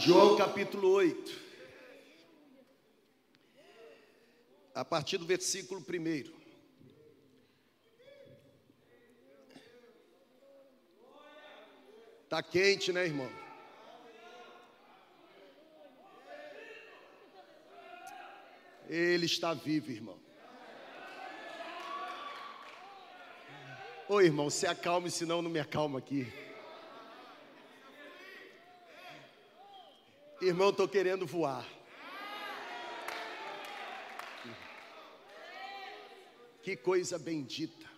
João capítulo 8. A partir do versículo 1. Tá quente, né, irmão? Ele está vivo, irmão. Ô irmão, se acalme, senão não me acalma aqui. Irmão, estou querendo voar. Que coisa bendita.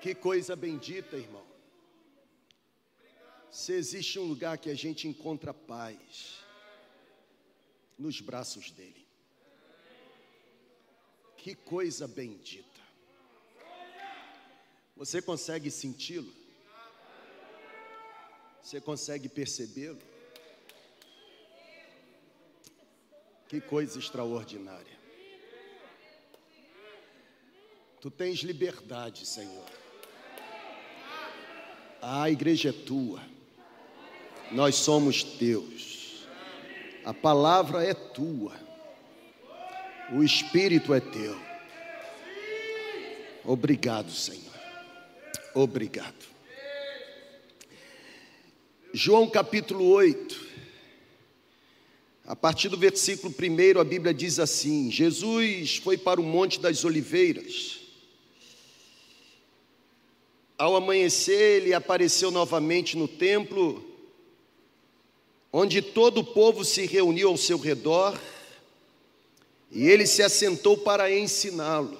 Que coisa bendita, irmão. Se existe um lugar que a gente encontra paz, nos braços dele. Que coisa bendita. Você consegue senti-lo? Você consegue percebê-lo? Que coisa extraordinária. Tu tens liberdade, Senhor. A igreja é tua. Nós somos teus. A palavra é tua. O espírito é teu. Obrigado, Senhor. Obrigado. João capítulo 8, a partir do versículo 1, a Bíblia diz assim: Jesus foi para o Monte das Oliveiras. Ao amanhecer, ele apareceu novamente no templo, onde todo o povo se reuniu ao seu redor, e ele se assentou para ensiná-lo.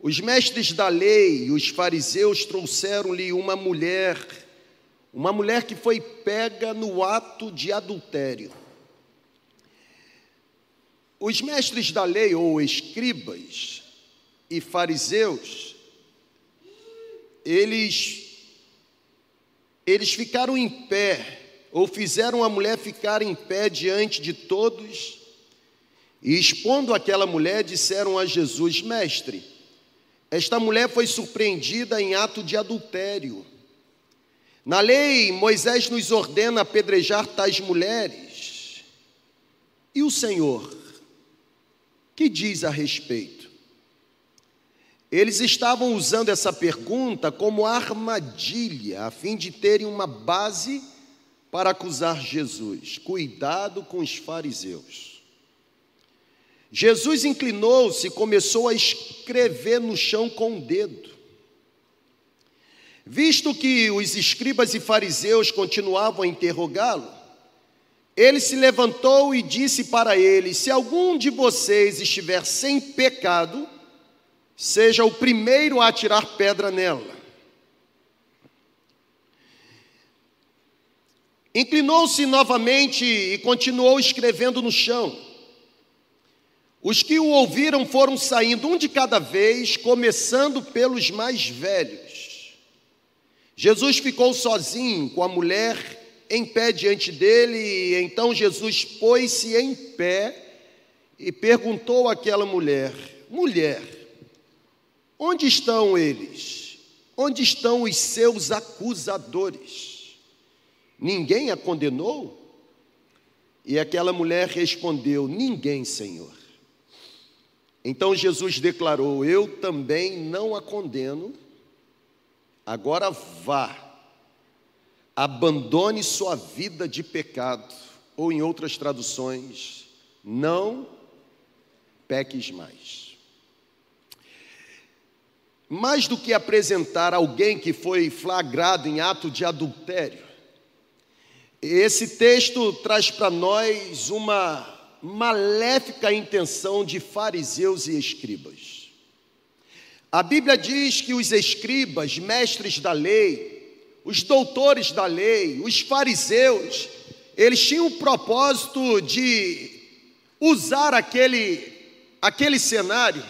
Os mestres da lei e os fariseus trouxeram-lhe uma mulher uma mulher que foi pega no ato de adultério. Os mestres da lei, ou escribas e fariseus, eles, eles ficaram em pé, ou fizeram a mulher ficar em pé diante de todos, e expondo aquela mulher, disseram a Jesus: Mestre, esta mulher foi surpreendida em ato de adultério. Na lei, Moisés nos ordena apedrejar tais mulheres. E o Senhor, que diz a respeito? Eles estavam usando essa pergunta como armadilha, a fim de terem uma base para acusar Jesus. Cuidado com os fariseus. Jesus inclinou-se e começou a escrever no chão com o dedo. Visto que os escribas e fariseus continuavam a interrogá-lo, ele se levantou e disse para eles: Se algum de vocês estiver sem pecado, seja o primeiro a atirar pedra nela. Inclinou-se novamente e continuou escrevendo no chão. Os que o ouviram foram saindo um de cada vez, começando pelos mais velhos. Jesus ficou sozinho com a mulher em pé diante dele, e então Jesus pôs-se em pé e perguntou àquela mulher: Mulher, onde estão eles? Onde estão os seus acusadores? Ninguém a condenou? E aquela mulher respondeu: Ninguém, Senhor. Então Jesus declarou: Eu também não a condeno Agora vá, abandone sua vida de pecado, ou em outras traduções, não peques mais. Mais do que apresentar alguém que foi flagrado em ato de adultério, esse texto traz para nós uma maléfica intenção de fariseus e escribas. A Bíblia diz que os escribas, mestres da lei, os doutores da lei, os fariseus, eles tinham o propósito de usar aquele, aquele cenário,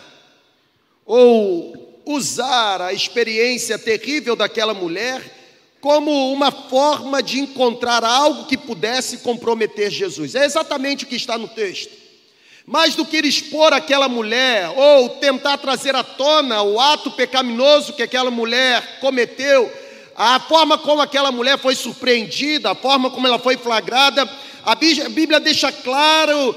ou usar a experiência terrível daquela mulher, como uma forma de encontrar algo que pudesse comprometer Jesus. É exatamente o que está no texto. Mais do que expor aquela mulher ou tentar trazer à tona o ato pecaminoso que aquela mulher cometeu, a forma como aquela mulher foi surpreendida, a forma como ela foi flagrada, a Bíblia deixa claro,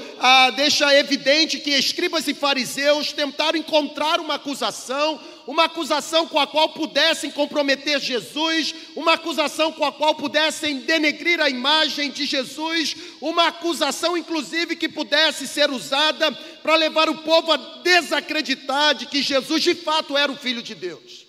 deixa evidente que escribas e fariseus tentaram encontrar uma acusação, uma acusação com a qual pudessem comprometer Jesus, uma acusação com a qual pudessem denegrir a imagem de Jesus, uma acusação, inclusive, que pudesse ser usada para levar o povo a desacreditar de que Jesus de fato era o Filho de Deus.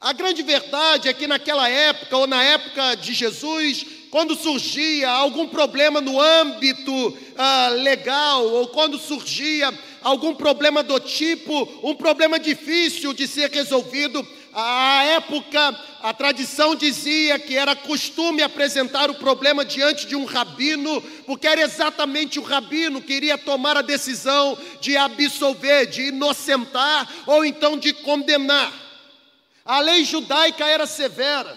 A grande verdade é que naquela época, ou na época de Jesus, quando surgia algum problema no âmbito ah, legal, ou quando surgia algum problema do tipo, um problema difícil de ser resolvido, à época, a tradição dizia que era costume apresentar o problema diante de um rabino, porque era exatamente o rabino que iria tomar a decisão de absolver, de inocentar ou então de condenar. A lei judaica era severa.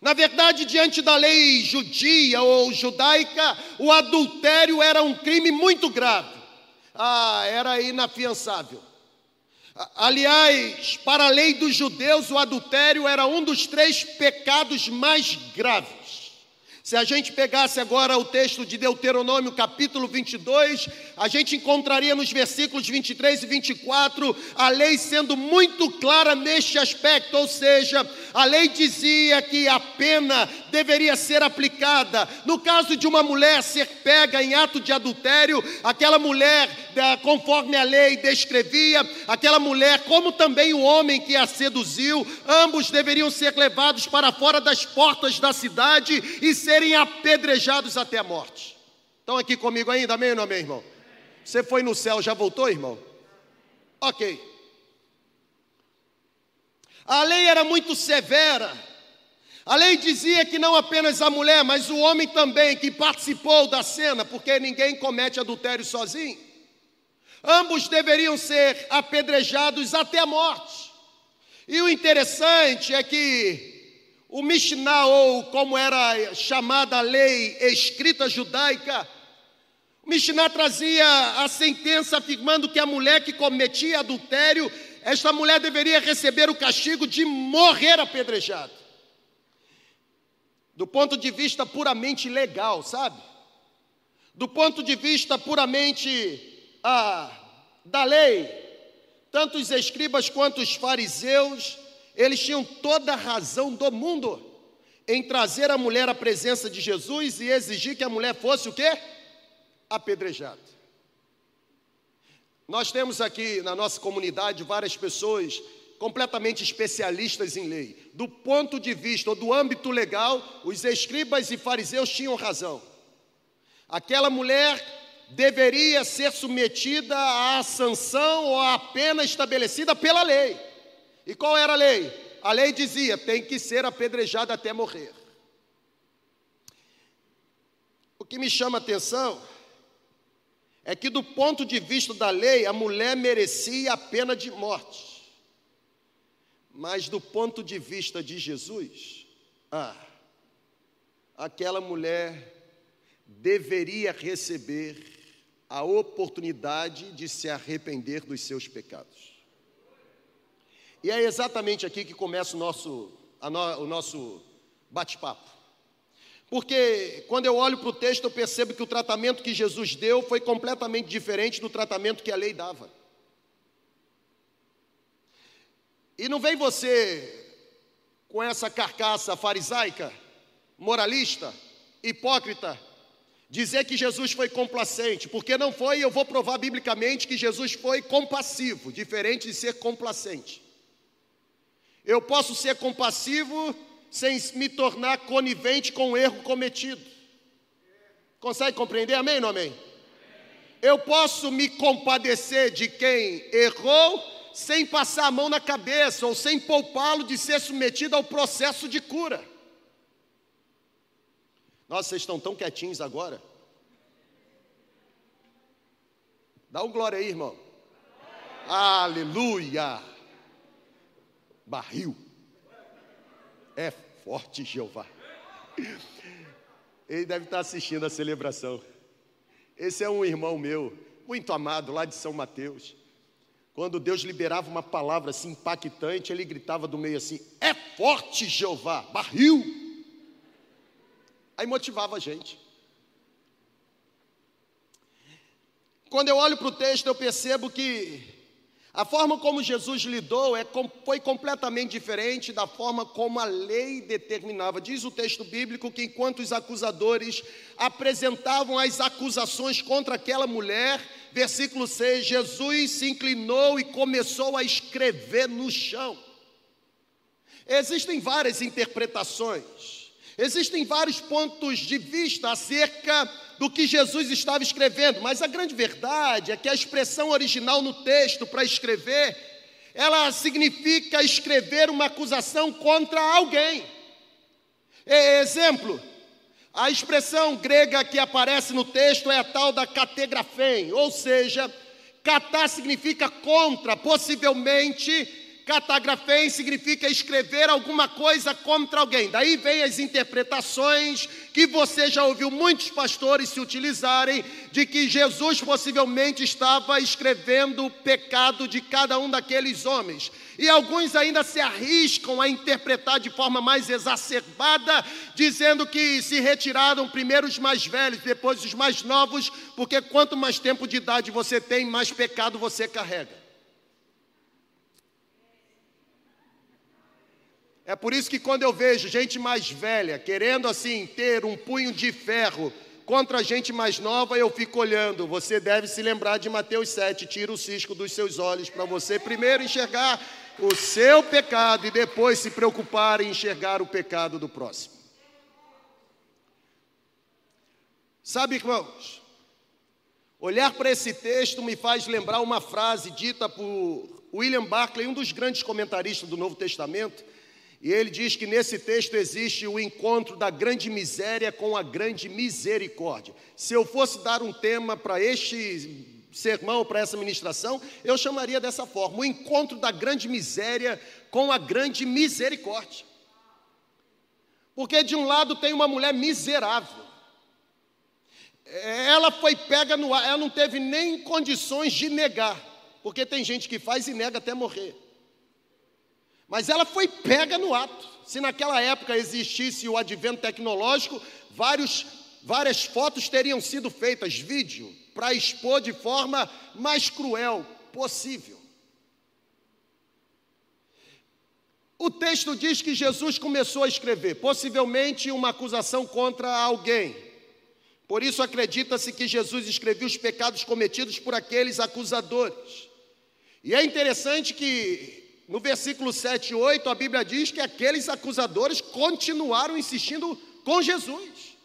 Na verdade, diante da lei judia ou judaica, o adultério era um crime muito grave. Ah, era inafiançável. Aliás, para a lei dos judeus, o adultério era um dos três pecados mais graves. Se a gente pegasse agora o texto de Deuteronômio, capítulo 22, a gente encontraria nos versículos 23 e 24 a lei sendo muito clara neste aspecto, ou seja, a lei dizia que a pena deveria ser aplicada. No caso de uma mulher ser pega em ato de adultério, aquela mulher, conforme a lei descrevia, aquela mulher, como também o homem que a seduziu, ambos deveriam ser levados para fora das portas da cidade e ser serem apedrejados até a morte. Estão aqui comigo ainda? Amém ou não amém, irmão? Você foi no céu, já voltou, irmão? Ok. A lei era muito severa. A lei dizia que não apenas a mulher, mas o homem também que participou da cena, porque ninguém comete adultério sozinho. Ambos deveriam ser apedrejados até a morte. E o interessante é que o Mishnah, ou como era chamada a lei escrita judaica, o Mishnah trazia a sentença afirmando que a mulher que cometia adultério, esta mulher deveria receber o castigo de morrer apedrejada. Do ponto de vista puramente legal, sabe? Do ponto de vista puramente ah, da lei, tanto os escribas quanto os fariseus eles tinham toda a razão do mundo em trazer a mulher à presença de Jesus e exigir que a mulher fosse o quê? Apedrejada. Nós temos aqui na nossa comunidade várias pessoas completamente especialistas em lei. Do ponto de vista ou do âmbito legal, os escribas e fariseus tinham razão. Aquela mulher deveria ser submetida à sanção ou à pena estabelecida pela lei. E qual era a lei? A lei dizia: tem que ser apedrejado até morrer. O que me chama a atenção é que, do ponto de vista da lei, a mulher merecia a pena de morte. Mas, do ponto de vista de Jesus, ah, aquela mulher deveria receber a oportunidade de se arrepender dos seus pecados. E é exatamente aqui que começa o nosso, no, o nosso bate-papo. Porque quando eu olho para o texto, eu percebo que o tratamento que Jesus deu foi completamente diferente do tratamento que a lei dava. E não vem você com essa carcaça farisaica, moralista, hipócrita, dizer que Jesus foi complacente, porque não foi, eu vou provar biblicamente que Jesus foi compassivo, diferente de ser complacente. Eu posso ser compassivo sem me tornar conivente com o erro cometido. Consegue compreender? Amém ou amém? Eu posso me compadecer de quem errou sem passar a mão na cabeça ou sem poupá-lo de ser submetido ao processo de cura. Nossa, vocês estão tão quietinhos agora. Dá um glória aí, irmão. Aleluia barril. É forte Jeová. Ele deve estar assistindo a celebração. Esse é um irmão meu, muito amado, lá de São Mateus. quando Deus liberava uma palavra assim impactante, ele gritava do meio assim: É forte Jeová, barril. Aí motivava a gente. Quando eu olho para o texto, eu percebo que a forma como Jesus lidou é, foi completamente diferente da forma como a lei determinava. Diz o texto bíblico que enquanto os acusadores apresentavam as acusações contra aquela mulher, versículo 6, Jesus se inclinou e começou a escrever no chão. Existem várias interpretações, existem vários pontos de vista acerca do que Jesus estava escrevendo, mas a grande verdade é que a expressão original no texto para escrever, ela significa escrever uma acusação contra alguém. Exemplo, a expressão grega que aparece no texto é a tal da categrafém, ou seja, catar significa contra, possivelmente Catagrafém significa escrever alguma coisa contra alguém. Daí vem as interpretações que você já ouviu muitos pastores se utilizarem de que Jesus possivelmente estava escrevendo o pecado de cada um daqueles homens. E alguns ainda se arriscam a interpretar de forma mais exacerbada, dizendo que se retiraram primeiro os mais velhos, depois os mais novos, porque quanto mais tempo de idade você tem, mais pecado você carrega. É por isso que quando eu vejo gente mais velha querendo assim ter um punho de ferro contra a gente mais nova, eu fico olhando. Você deve se lembrar de Mateus 7, tira o cisco dos seus olhos para você primeiro enxergar o seu pecado e depois se preocupar em enxergar o pecado do próximo. Sabe, irmãos, olhar para esse texto me faz lembrar uma frase dita por William Barclay, um dos grandes comentaristas do Novo Testamento, e ele diz que nesse texto existe o encontro da grande miséria com a grande misericórdia. Se eu fosse dar um tema para este sermão, para essa ministração, eu chamaria dessa forma: o encontro da grande miséria com a grande misericórdia. Porque de um lado tem uma mulher miserável. Ela foi pega no ar, ela não teve nem condições de negar, porque tem gente que faz e nega até morrer. Mas ela foi pega no ato. Se naquela época existisse o advento tecnológico, vários, várias fotos teriam sido feitas, vídeo, para expor de forma mais cruel possível. O texto diz que Jesus começou a escrever, possivelmente uma acusação contra alguém. Por isso acredita-se que Jesus escreveu os pecados cometidos por aqueles acusadores. E é interessante que no versículo 7 e 8, a Bíblia diz que aqueles acusadores continuaram insistindo com Jesus.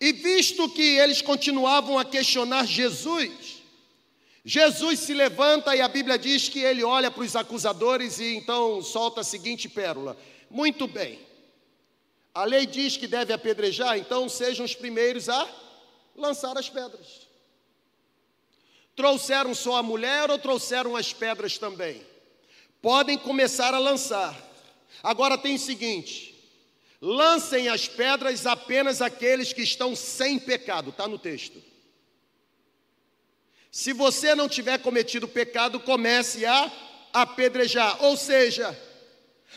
E visto que eles continuavam a questionar Jesus, Jesus se levanta e a Bíblia diz que ele olha para os acusadores e então solta a seguinte pérola: Muito bem, a lei diz que deve apedrejar, então sejam os primeiros a lançar as pedras. Trouxeram só a mulher ou trouxeram as pedras também? Podem começar a lançar. Agora tem o seguinte: lancem as pedras apenas aqueles que estão sem pecado, está no texto. Se você não tiver cometido pecado, comece a apedrejar, ou seja,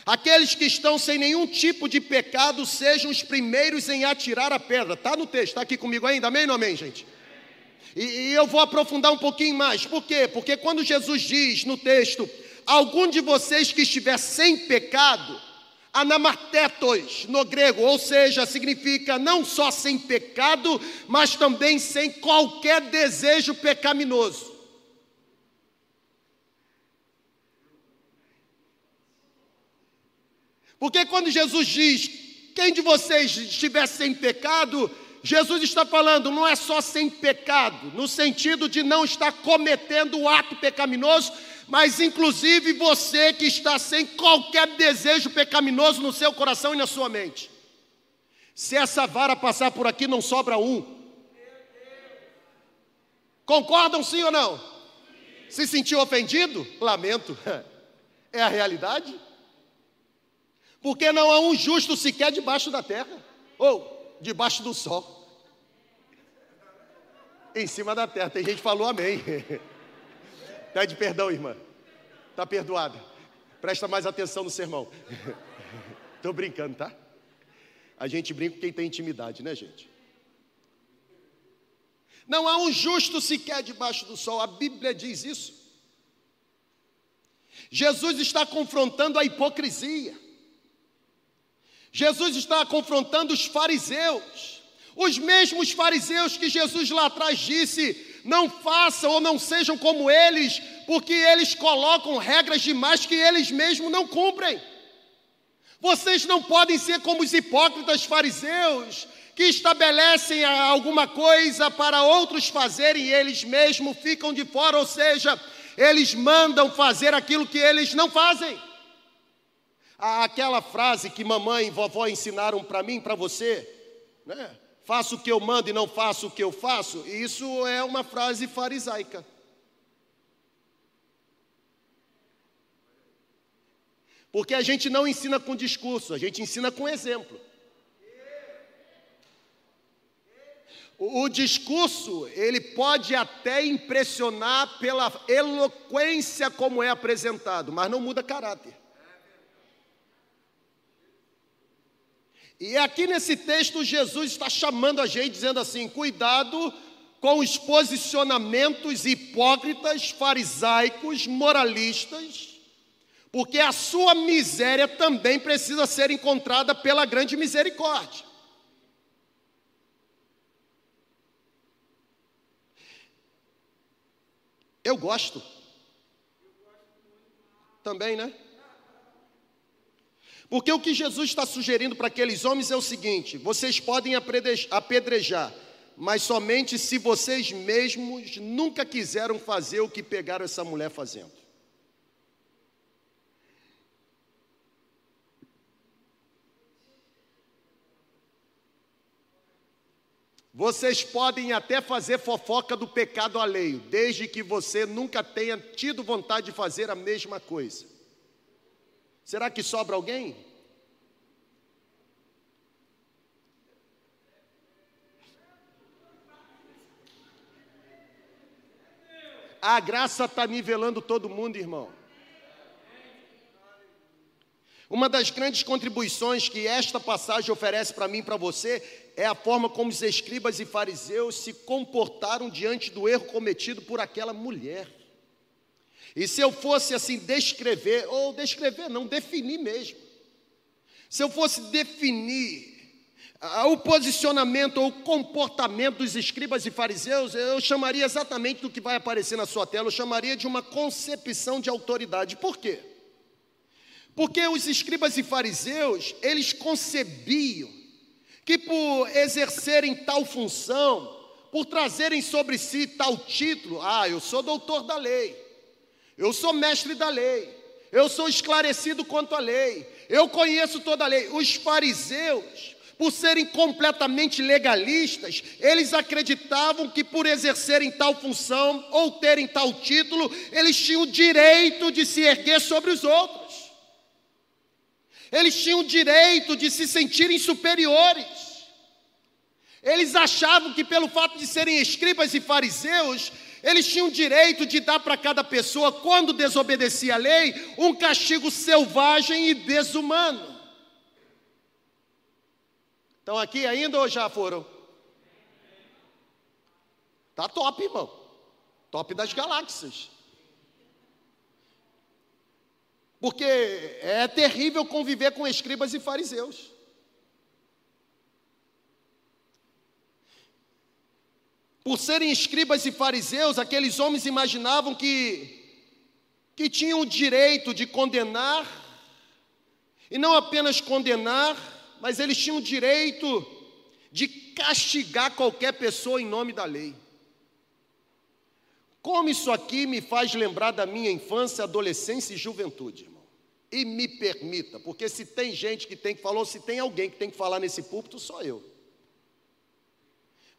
aqueles que estão sem nenhum tipo de pecado sejam os primeiros em atirar a pedra. Está no texto, está aqui comigo ainda, amém ou amém, gente? E, e eu vou aprofundar um pouquinho mais, por quê? Porque quando Jesus diz no texto, algum de vocês que estiver sem pecado, anamartetos no grego, ou seja, significa não só sem pecado, mas também sem qualquer desejo pecaminoso. Porque quando Jesus diz, quem de vocês estiver sem pecado, Jesus está falando, não é só sem pecado, no sentido de não estar cometendo o ato pecaminoso, mas inclusive você que está sem qualquer desejo pecaminoso no seu coração e na sua mente. Se essa vara passar por aqui, não sobra um. Concordam sim ou não? Se sentiu ofendido? Lamento. É a realidade. Porque não há um justo sequer debaixo da terra, ou debaixo do sol. Em cima da terra, tem gente que falou amém. Pede perdão, irmã. Está perdoada. Presta mais atenção no sermão. Estou brincando, tá? A gente brinca com quem tem intimidade, né, gente? Não há um justo sequer debaixo do sol, a Bíblia diz isso. Jesus está confrontando a hipocrisia. Jesus está confrontando os fariseus, os mesmos fariseus que Jesus lá atrás disse: não façam ou não sejam como eles, porque eles colocam regras demais que eles mesmos não cumprem. Vocês não podem ser como os hipócritas fariseus, que estabelecem alguma coisa para outros fazerem e eles mesmos ficam de fora, ou seja, eles mandam fazer aquilo que eles não fazem. Aquela frase que mamãe e vovó ensinaram para mim, para você, né? Faço o que eu mando e não faço o que eu faço, isso é uma frase farisaica. Porque a gente não ensina com discurso, a gente ensina com exemplo. O, discurso, ele pode até impressionar pela eloquência como é apresentado, mas não muda caráter. E aqui nesse texto, Jesus está chamando a gente, dizendo assim: cuidado com os posicionamentos hipócritas, farisaicos, moralistas, porque a sua miséria também precisa ser encontrada pela grande misericórdia. Eu gosto. Também, né? Porque o que Jesus está sugerindo para aqueles homens é o seguinte: vocês podem apedrejar, mas somente se vocês mesmos nunca quiseram fazer o que pegaram essa mulher fazendo. Vocês podem até fazer fofoca do pecado alheio, desde que você nunca tenha tido vontade de fazer a mesma coisa. Será que sobra alguém? A graça está nivelando todo mundo, irmão. Uma das grandes contribuições que esta passagem oferece para mim e para você é a forma como os escribas e fariseus se comportaram diante do erro cometido por aquela mulher. E se eu fosse assim descrever, ou descrever, não, definir mesmo. Se eu fosse definir o posicionamento ou o comportamento dos escribas e fariseus, eu chamaria exatamente do que vai aparecer na sua tela, eu chamaria de uma concepção de autoridade. Por quê? Porque os escribas e fariseus, eles concebiam que por exercerem tal função, por trazerem sobre si tal título, ah, eu sou doutor da lei, eu sou mestre da lei, eu sou esclarecido quanto à lei, eu conheço toda a lei. Os fariseus, por serem completamente legalistas, eles acreditavam que por exercerem tal função ou terem tal título, eles tinham o direito de se erguer sobre os outros. Eles tinham o direito de se sentirem superiores. Eles achavam que, pelo fato de serem escribas e fariseus, eles tinham o direito de dar para cada pessoa, quando desobedecia a lei, um castigo selvagem e desumano. Estão aqui ainda ou já foram? Tá top, irmão. Top das galáxias. Porque é terrível conviver com escribas e fariseus. Por serem escribas e fariseus, aqueles homens imaginavam que que tinham o direito de condenar e não apenas condenar, mas eles tinham o direito de castigar qualquer pessoa em nome da lei. Como isso aqui me faz lembrar da minha infância, adolescência e juventude. E me permita, porque se tem gente que tem que falar, ou se tem alguém que tem que falar nesse púlpito, sou eu.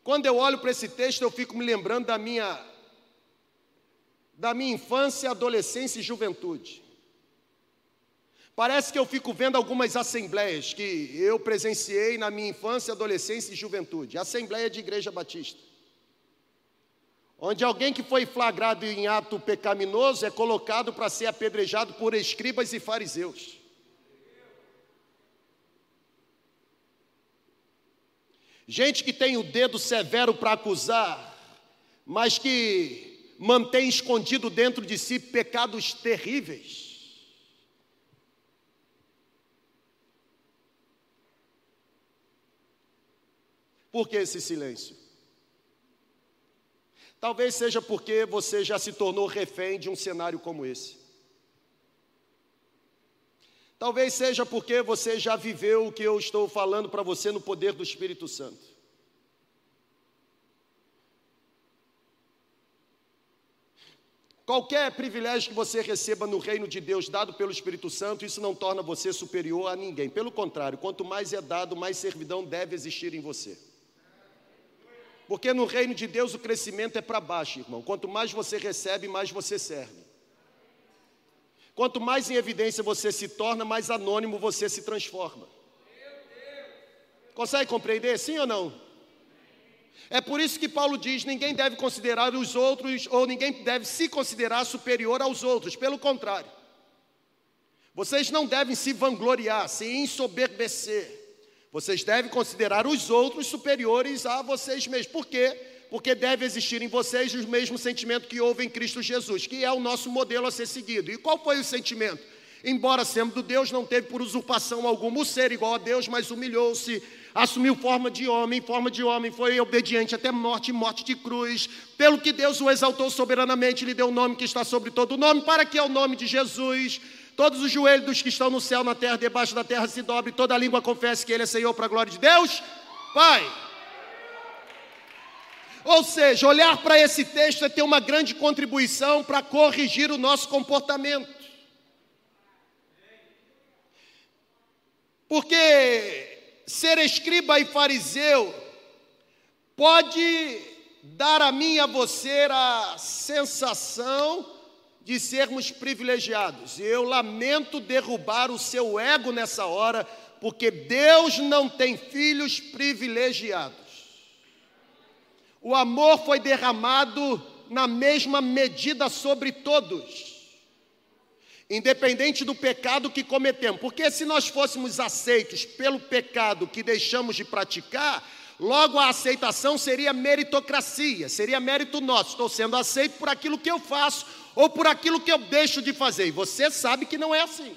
Quando eu olho para esse texto, eu fico me lembrando da minha da minha infância, adolescência e juventude. Parece que eu fico vendo algumas assembleias que eu presenciei na minha infância, adolescência e juventude. Assembleia de Igreja Batista. onde alguém que foi flagrado em ato pecaminoso é colocado para ser apedrejado por escribas e fariseus. Gente que tem o dedo severo para acusar, mas que mantém escondido dentro de si pecados terríveis. Por que esse silêncio? Talvez seja porque você já se tornou refém de um cenário como esse. Talvez seja porque você já viveu o que eu estou falando para você no poder do Espírito Santo. Qualquer privilégio que você receba no reino de Deus dado pelo Espírito Santo, isso não torna você superior a ninguém. Pelo contrário, quanto mais é dado, mais servidão deve existir em você. Porque no reino de Deus o crescimento é para baixo, irmão. Quanto mais você recebe, mais você serve. Quanto mais em evidência você se torna, mais anônimo você se transforma. Consegue compreender? Sim ou não? É por isso que Paulo diz: ninguém deve considerar os outros, ou ninguém deve se considerar superior aos outros. Pelo contrário, vocês não devem se vangloriar, se ensoberbecer. Vocês devem considerar os outros superiores a vocês mesmos. Por quê? Porque deve existir em vocês o mesmo sentimento que houve em Cristo Jesus, que é o nosso modelo a ser seguido. E qual foi o sentimento? Embora sendo do Deus, não teve por usurpação alguma o ser igual a Deus, mas humilhou-se, assumiu forma de homem, forma de homem, foi obediente até morte, morte de cruz. Pelo que Deus o exaltou soberanamente, lhe deu o um nome que está sobre todo o nome, para que é o nome de Jesus Todos os joelhos dos que estão no céu, na terra, debaixo da terra se dobrem, toda língua confesse que Ele é Senhor para a glória de Deus, Pai. Ou seja, olhar para esse texto é ter uma grande contribuição para corrigir o nosso comportamento. Porque ser escriba e fariseu pode dar a mim e a você a sensação de sermos privilegiados. Eu lamento derrubar o seu ego nessa hora, porque Deus não tem filhos privilegiados. O amor foi derramado na mesma medida sobre todos, independente do pecado que cometemos. Porque se nós fôssemos aceitos pelo pecado que deixamos de praticar, Logo, a aceitação seria meritocracia, seria mérito nosso. Estou sendo aceito por aquilo que eu faço ou por aquilo que eu deixo de fazer. E você sabe que não é assim.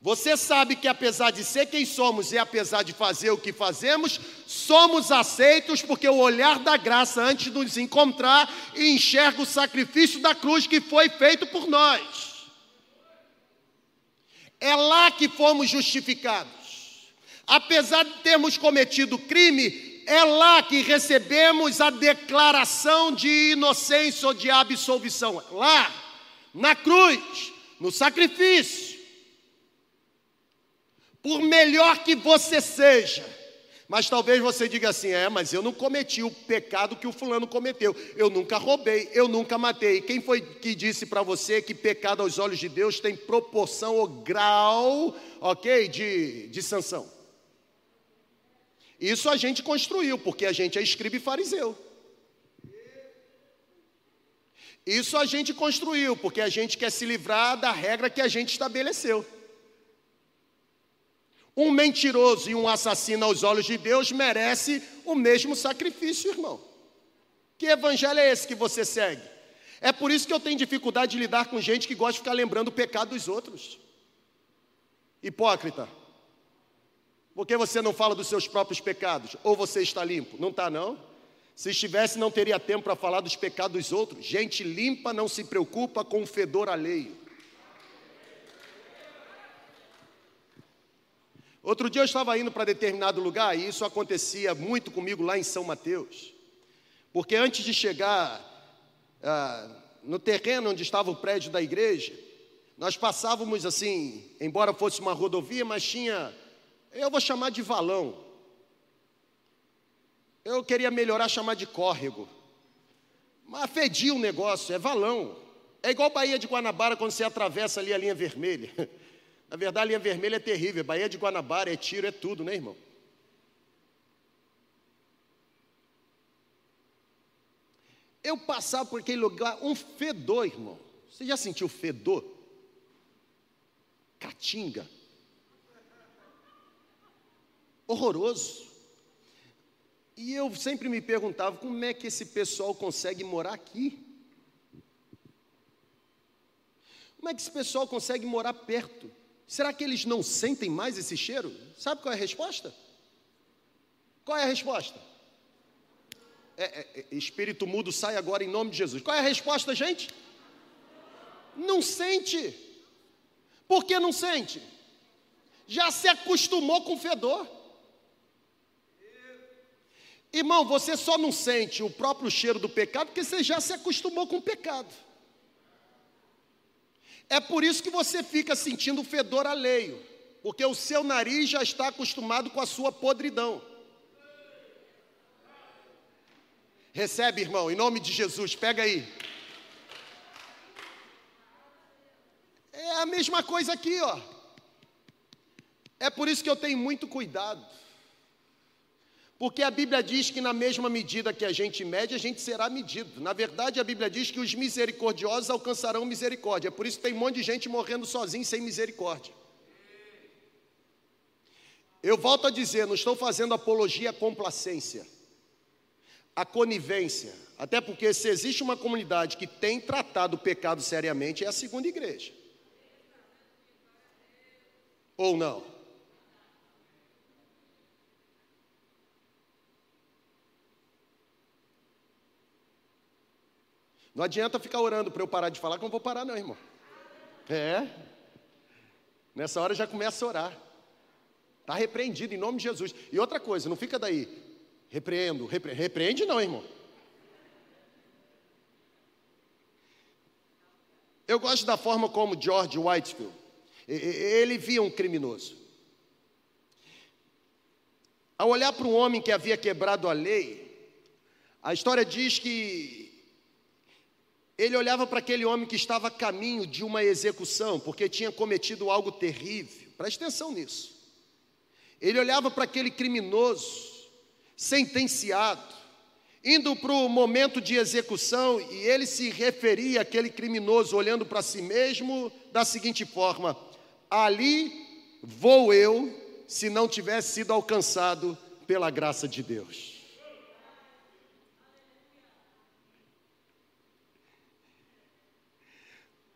Você sabe que apesar de ser quem somos e apesar de fazer o que fazemos, somos aceitos porque o olhar da graça antes de nos encontrar enxerga o sacrifício da cruz que foi feito por nós. É lá que fomos justificados. Apesar de termos cometido crime, é lá que recebemos a declaração de inocência ou de absolvição. Lá, na cruz, no sacrifício. Por melhor que você seja, mas talvez você diga assim: é, mas eu não cometi o pecado que o fulano cometeu. Eu nunca roubei, eu nunca matei. Quem foi que disse para você que pecado aos olhos de Deus tem proporção ou grau, ok, de, de sanção? Isso a gente construiu, porque a gente é escriba e fariseu. Isso a gente construiu, porque a gente quer se livrar da regra que a gente estabeleceu. Um mentiroso e um assassino aos olhos de Deus merece o mesmo sacrifício, irmão. Que evangelho é esse que você segue? É por isso que eu tenho dificuldade de lidar com gente que gosta de ficar lembrando o pecado dos outros. Hipócrita. Por que você não fala dos seus próprios pecados? Ou você está limpo? Não está, não? Se estivesse, não teria tempo para falar dos pecados dos outros. Gente limpa não se preocupa com o fedor alheio. Outro dia eu estava indo para determinado lugar e isso acontecia muito comigo lá em São Mateus. Porque antes de chegar ah, no terreno onde estava o prédio da igreja, nós passávamos assim, embora fosse uma rodovia, mas tinha eu vou chamar de valão. Eu queria melhorar, chamar de córrego. Mas fedia o negócio, é valão. É igual Baía de Guanabara quando você atravessa ali a linha vermelha. Na verdade, a linha vermelha é terrível. Baía de Guanabara é tiro, é tudo, né, irmão? eu passava por aquele lugar, um fedor, irmão. Você já sentiu fedor? Catinga. Horroroso. E eu sempre me perguntava como é que esse pessoal consegue morar aqui? Como é que esse pessoal consegue morar perto? Será que eles não sentem mais esse cheiro? Sabe qual é a resposta? Qual é a resposta? É, é, é, espírito mudo sai agora em nome de Jesus. Qual é a resposta, gente? Não sente. Por que não sente? Já se acostumou com o fedor. Irmão, você só não sente o próprio cheiro do pecado porque você já se acostumou com o pecado. É por isso que você fica sentindo o fedor alheio, porque o seu nariz já está acostumado com a sua podridão. Recebe, irmão, em nome de Jesus, pega aí. É a mesma coisa aqui, ó. É por isso que eu tenho muito cuidado. Porque a Bíblia diz que na mesma medida que a gente mede, a gente será medido. Na verdade, a Bíblia diz que os misericordiosos alcançarão misericórdia. Por isso tem um monte de gente morrendo sozinho sem misericórdia. Eu volto a dizer, não estou fazendo apologia à complacência, à conivência. Até porque se existe uma comunidade que tem tratado o pecado seriamente, é a segunda igreja. Ou não? Não adianta ficar orando para eu parar de falar, que eu não vou parar, não, irmão. É. Nessa hora já começa a orar. Está repreendido em nome de Jesus. E outra coisa, não fica daí. Repreendo, repre... repreende não, irmão. Eu gosto da forma como George Whitefield, ele via um criminoso. Ao olhar para um homem que havia quebrado a lei, a história diz que ele olhava para aquele homem que estava a caminho de uma execução, porque tinha cometido algo terrível. Preste atenção nisso. Ele olhava para aquele criminoso, sentenciado, indo para o momento de execução, e ele se referia àquele criminoso, olhando para si mesmo, da seguinte forma: Ali vou eu, se não tivesse sido alcançado pela graça de Deus.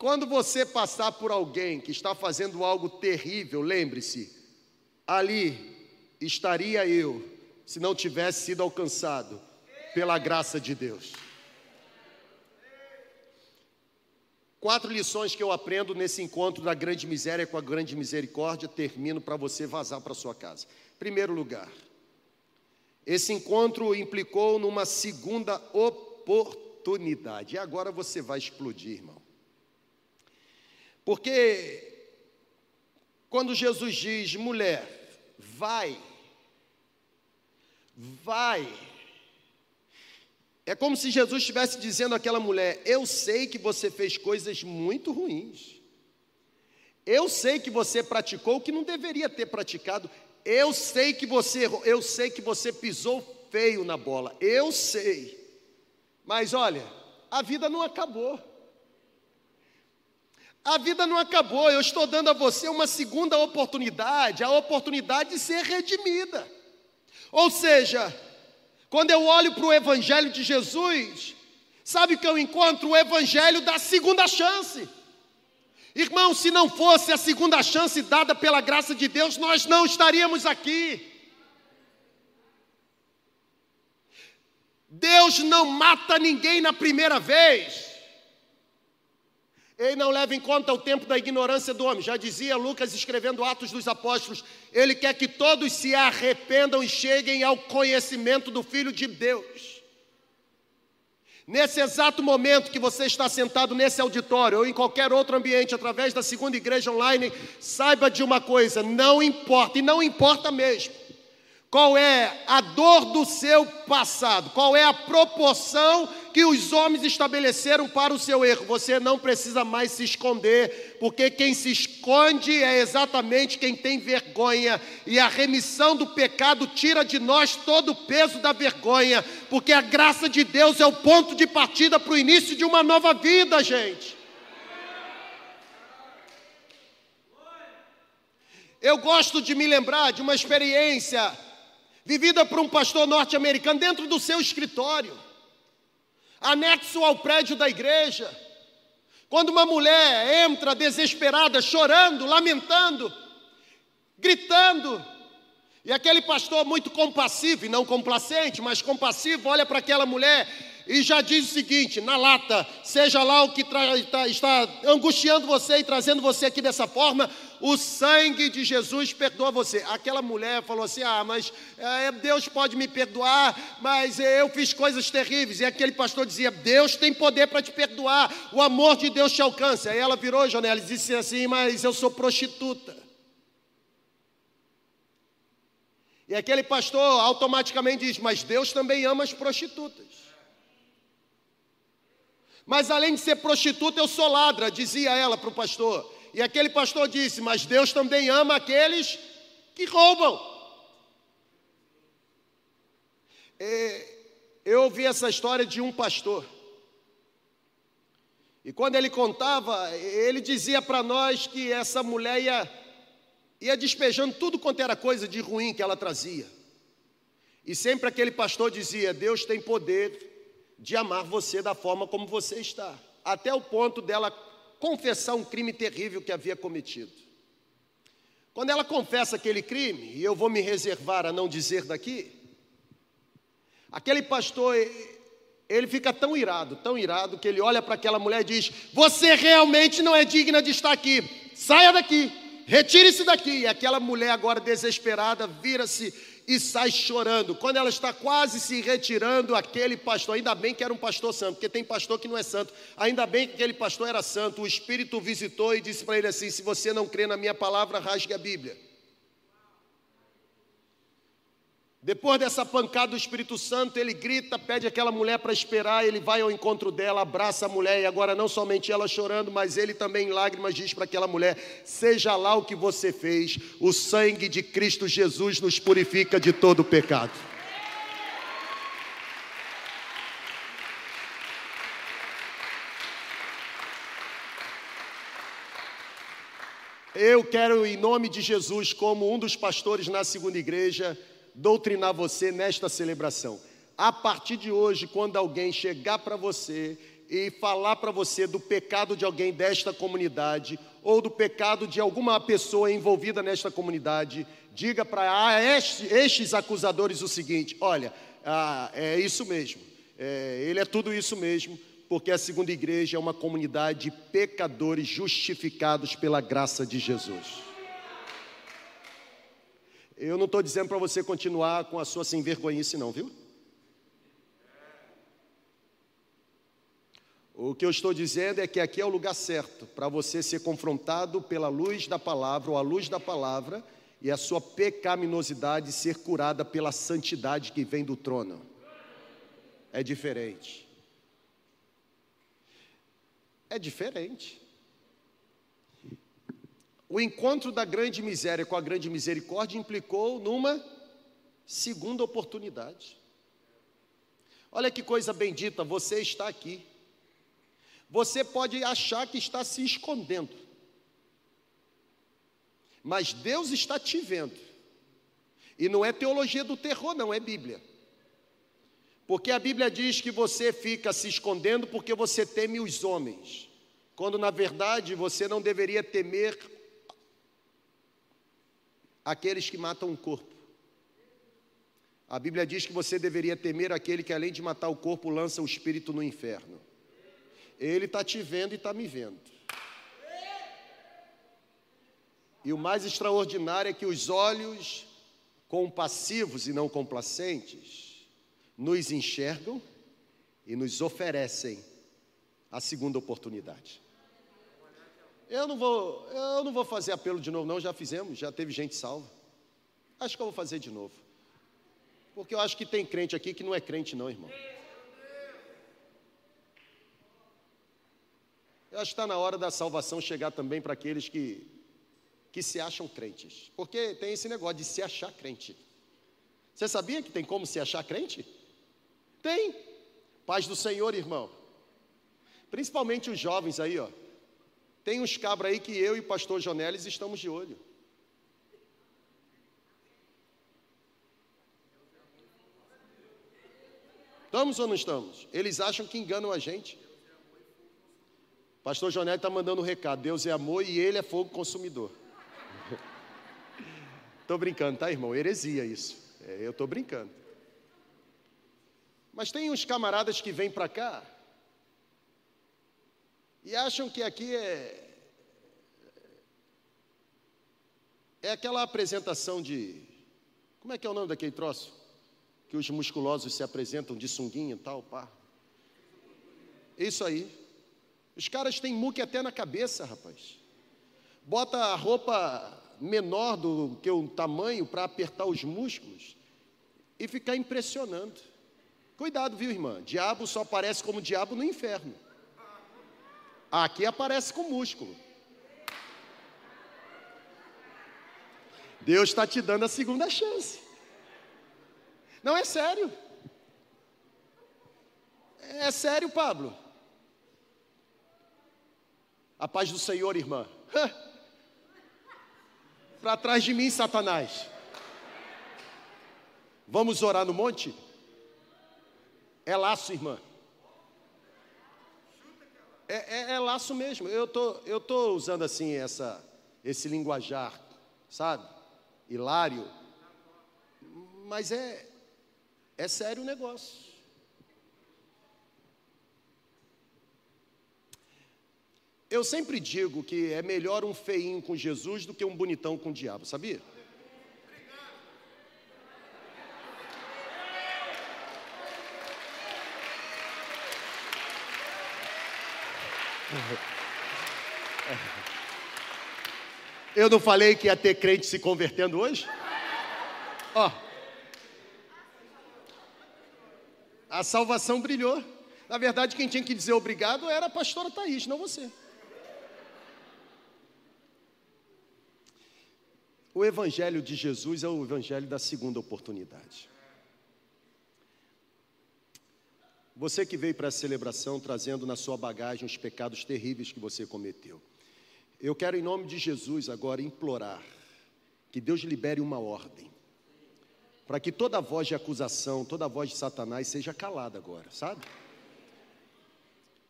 Quando você passar por alguém que está fazendo algo terrível, lembre-se, ali estaria eu, se não tivesse sido alcançado pela graça de Deus. Quatro lições que eu aprendo nesse encontro da grande miséria com a grande misericórdia, termino para você vazar para sua casa. Primeiro lugar, esse encontro implicou numa segunda oportunidade. E agora você vai explodir, irmão. Porque quando Jesus diz, mulher, vai, vai, é como se Jesus estivesse dizendo àquela mulher: Eu sei que você fez coisas muito ruins. Eu sei que você praticou o que não deveria ter praticado. Eu sei que você, eu sei que você pisou feio na bola. Eu sei. Mas olha, a vida não acabou. A vida não acabou, eu estou dando a você uma segunda oportunidade, a oportunidade de ser redimida. Ou seja, quando eu olho para o Evangelho de Jesus, sabe que eu encontro? O Evangelho da segunda chance. Irmão, se não fosse a segunda chance dada pela graça de Deus, nós não estaríamos aqui. Deus não mata ninguém na primeira vez. Ele não leva em conta o tempo da ignorância do homem. Já dizia Lucas escrevendo Atos dos Apóstolos, ele quer que todos se arrependam e cheguem ao conhecimento do Filho de Deus. Nesse exato momento que você está sentado nesse auditório ou em qualquer outro ambiente, através da segunda igreja online, saiba de uma coisa: não importa, e não importa mesmo, qual é a dor do seu passado, qual é a proporção que os homens estabeleceram para o seu erro. Você não precisa mais se esconder, porque quem se esconde é exatamente quem tem vergonha, e a remissão do pecado tira de nós todo o peso da vergonha, porque a graça de Deus é o ponto de partida para o início de uma nova vida, gente. Eu gosto de me lembrar de uma experiência vivida por um pastor norte-americano dentro do seu escritório, anexo ao prédio da igreja. Quando uma mulher entra desesperada, chorando, lamentando, gritando, e aquele pastor muito compassivo, e não complacente, mas compassivo, olha para aquela mulher e já diz o seguinte: na lata, seja lá o que tá, está angustiando você e trazendo você aqui dessa forma, o sangue de Jesus perdoa você. Aquela mulher falou assim: ah, mas é, Deus pode me perdoar, mas eu fiz coisas terríveis. E aquele pastor dizia: Deus tem poder para te perdoar, o amor de Deus te alcança. Aí ela virou, Janela, e disse assim: mas eu sou prostituta. E aquele pastor automaticamente diz: Mas Deus também ama as prostitutas. Mas além de ser prostituta, eu sou ladra, dizia ela para o pastor. E aquele pastor disse: Mas Deus também ama aqueles que roubam. Eu ouvi essa história de um pastor. E quando ele contava, ele dizia para nós que essa mulher ia, ia despejando tudo quanto era coisa de ruim que ela trazia. E sempre aquele pastor dizia: Deus tem poder de amar você da forma como você está, até o ponto dela confessar um crime terrível que havia cometido. Quando ela confessa aquele crime, e eu vou me reservar a não dizer daqui, aquele pastor, ele fica tão irado, tão irado, que ele olha para aquela mulher e diz: Você realmente não é digna de estar aqui, saia daqui, retire-se daqui. E aquela mulher, agora desesperada, vira-se e sai chorando. Quando ela está quase se retirando, aquele pastor, ainda bem que era um pastor santo, porque tem pastor que não é santo, ainda bem que aquele pastor era santo. O Espírito visitou e disse para ele assim: Se você não crê na minha palavra, rasgue a Bíblia. Depois dessa pancada do Espírito Santo, ele grita, pede aquela mulher para esperar, ele vai ao encontro dela, abraça a mulher, e agora não somente ela chorando, mas ele também em lágrimas diz para aquela mulher: Seja lá o que você fez, o sangue de Cristo Jesus nos purifica de todo o pecado. Eu quero, em nome de Jesus, como um dos pastores na segunda igreja, doutrinar você nesta celebração. A partir de hoje, quando alguém chegar para você e falar para você do pecado de alguém desta comunidade ou do pecado de alguma pessoa envolvida nesta comunidade, diga para estes, acusadores o seguinte: olha, ah, é isso mesmo, é, ele é tudo isso mesmo, porque a segunda igreja é uma comunidade de pecadores justificados pela graça de Jesus. Eu não estou dizendo para você continuar com a sua sem vergonhice, não, viu? O que eu estou dizendo é que aqui é o lugar certo para você ser confrontado pela luz da palavra ou a luz da palavra e a sua pecaminosidade ser curada pela santidade que vem do trono. É diferente. É diferente. O encontro da grande miséria com a grande misericórdia implicou numa segunda oportunidade. Olha que coisa bendita, você está aqui. Você pode achar que está se escondendo, mas Deus está te vendo. E não é teologia do terror, não, é Bíblia. Porque a Bíblia diz que você fica se escondendo porque você teme os homens, quando na verdade você não deveria temer aqueles que matam o corpo. A Bíblia diz que você deveria temer aquele que, além de matar o corpo, lança o espírito no inferno. Ele está te vendo e está me vendo. E o mais extraordinário é que os olhos compassivos e não complacentes nos enxergam e nos oferecem a segunda oportunidade. Eu não vou, eu não vou fazer apelo de novo, não, já fizemos, já teve gente salva. Acho que eu vou fazer de novo. Porque eu acho que tem crente aqui que não é crente, não, irmão. Eu acho que está na hora da salvação chegar também para aqueles que, que se acham crentes. Porque tem esse negócio de se achar crente. Você sabia que tem como se achar crente? Tem. Paz do Senhor, irmão. Principalmente os jovens aí, ó. Tem uns cabras aí que eu e o pastor Jonelis estamos de olho. Estamos ou não estamos? Eles acham que enganam a gente. Pastor Jonel está mandando um recado: Deus é amor e Ele é fogo consumidor. Estou brincando, tá, irmão? Heresia isso. É, eu estou brincando. Mas tem uns camaradas que vêm para cá e acham que aqui é. É aquela apresentação de. Como é que é o nome daquele troço? que os musculosos se apresentam de sunguinha e tal, pá. Isso aí. Os caras têm muque até na cabeça, rapaz. Bota a roupa menor do que o tamanho para apertar os músculos e ficar impressionando. Cuidado, viu, irmã? Diabo só aparece como diabo no inferno. Aqui aparece com músculo. Deus está te dando a segunda chance. Não, é sério. É sério, Pablo. A paz do Senhor, irmã. Para trás de mim, Satanás. Vamos orar no monte? É laço, irmã. É, é, é laço mesmo. Eu tô, eu tô usando assim essa, esse linguajar, sabe? Hilário. Mas é, é sério o negócio. Eu sempre digo que é melhor um feinho com Jesus do que um bonitão com o diabo, sabia? Eu não falei que ia ter crente se convertendo hoje? Ó. A salvação brilhou. Na verdade, quem tinha que dizer obrigado era a pastora Thaís, não você. O Evangelho de Jesus é o Evangelho da segunda oportunidade. Você que veio para a celebração trazendo na sua bagagem os pecados terríveis que você cometeu. Eu quero, em nome de Jesus, agora implorar que Deus libere uma ordem para que toda voz de acusação, toda voz de Satanás seja calada agora, sabe?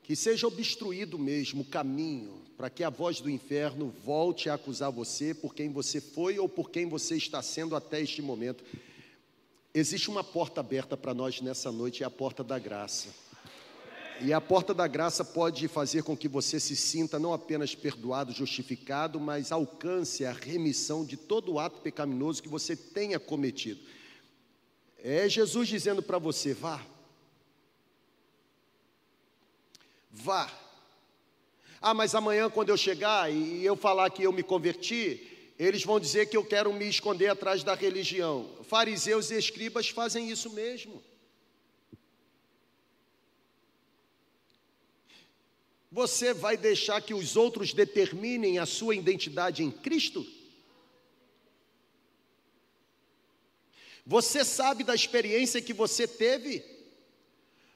Que seja obstruído mesmo o caminho para que a voz do inferno volte a acusar você por quem você foi ou por quem você está sendo até este momento. Existe uma porta aberta para nós nessa noite, é a porta da graça. E a porta da graça pode fazer com que você se sinta não apenas perdoado, justificado, mas alcance a remissão de todo o ato pecaminoso que você tenha cometido. É Jesus dizendo para você: vá. Vá. Ah, mas amanhã, quando eu chegar e eu falar que eu me converti, eles vão dizer que eu quero me esconder atrás da religião. Fariseus e escribas fazem isso mesmo. Você vai deixar que os outros determinem a sua identidade em Cristo? Você sabe da experiência que você teve?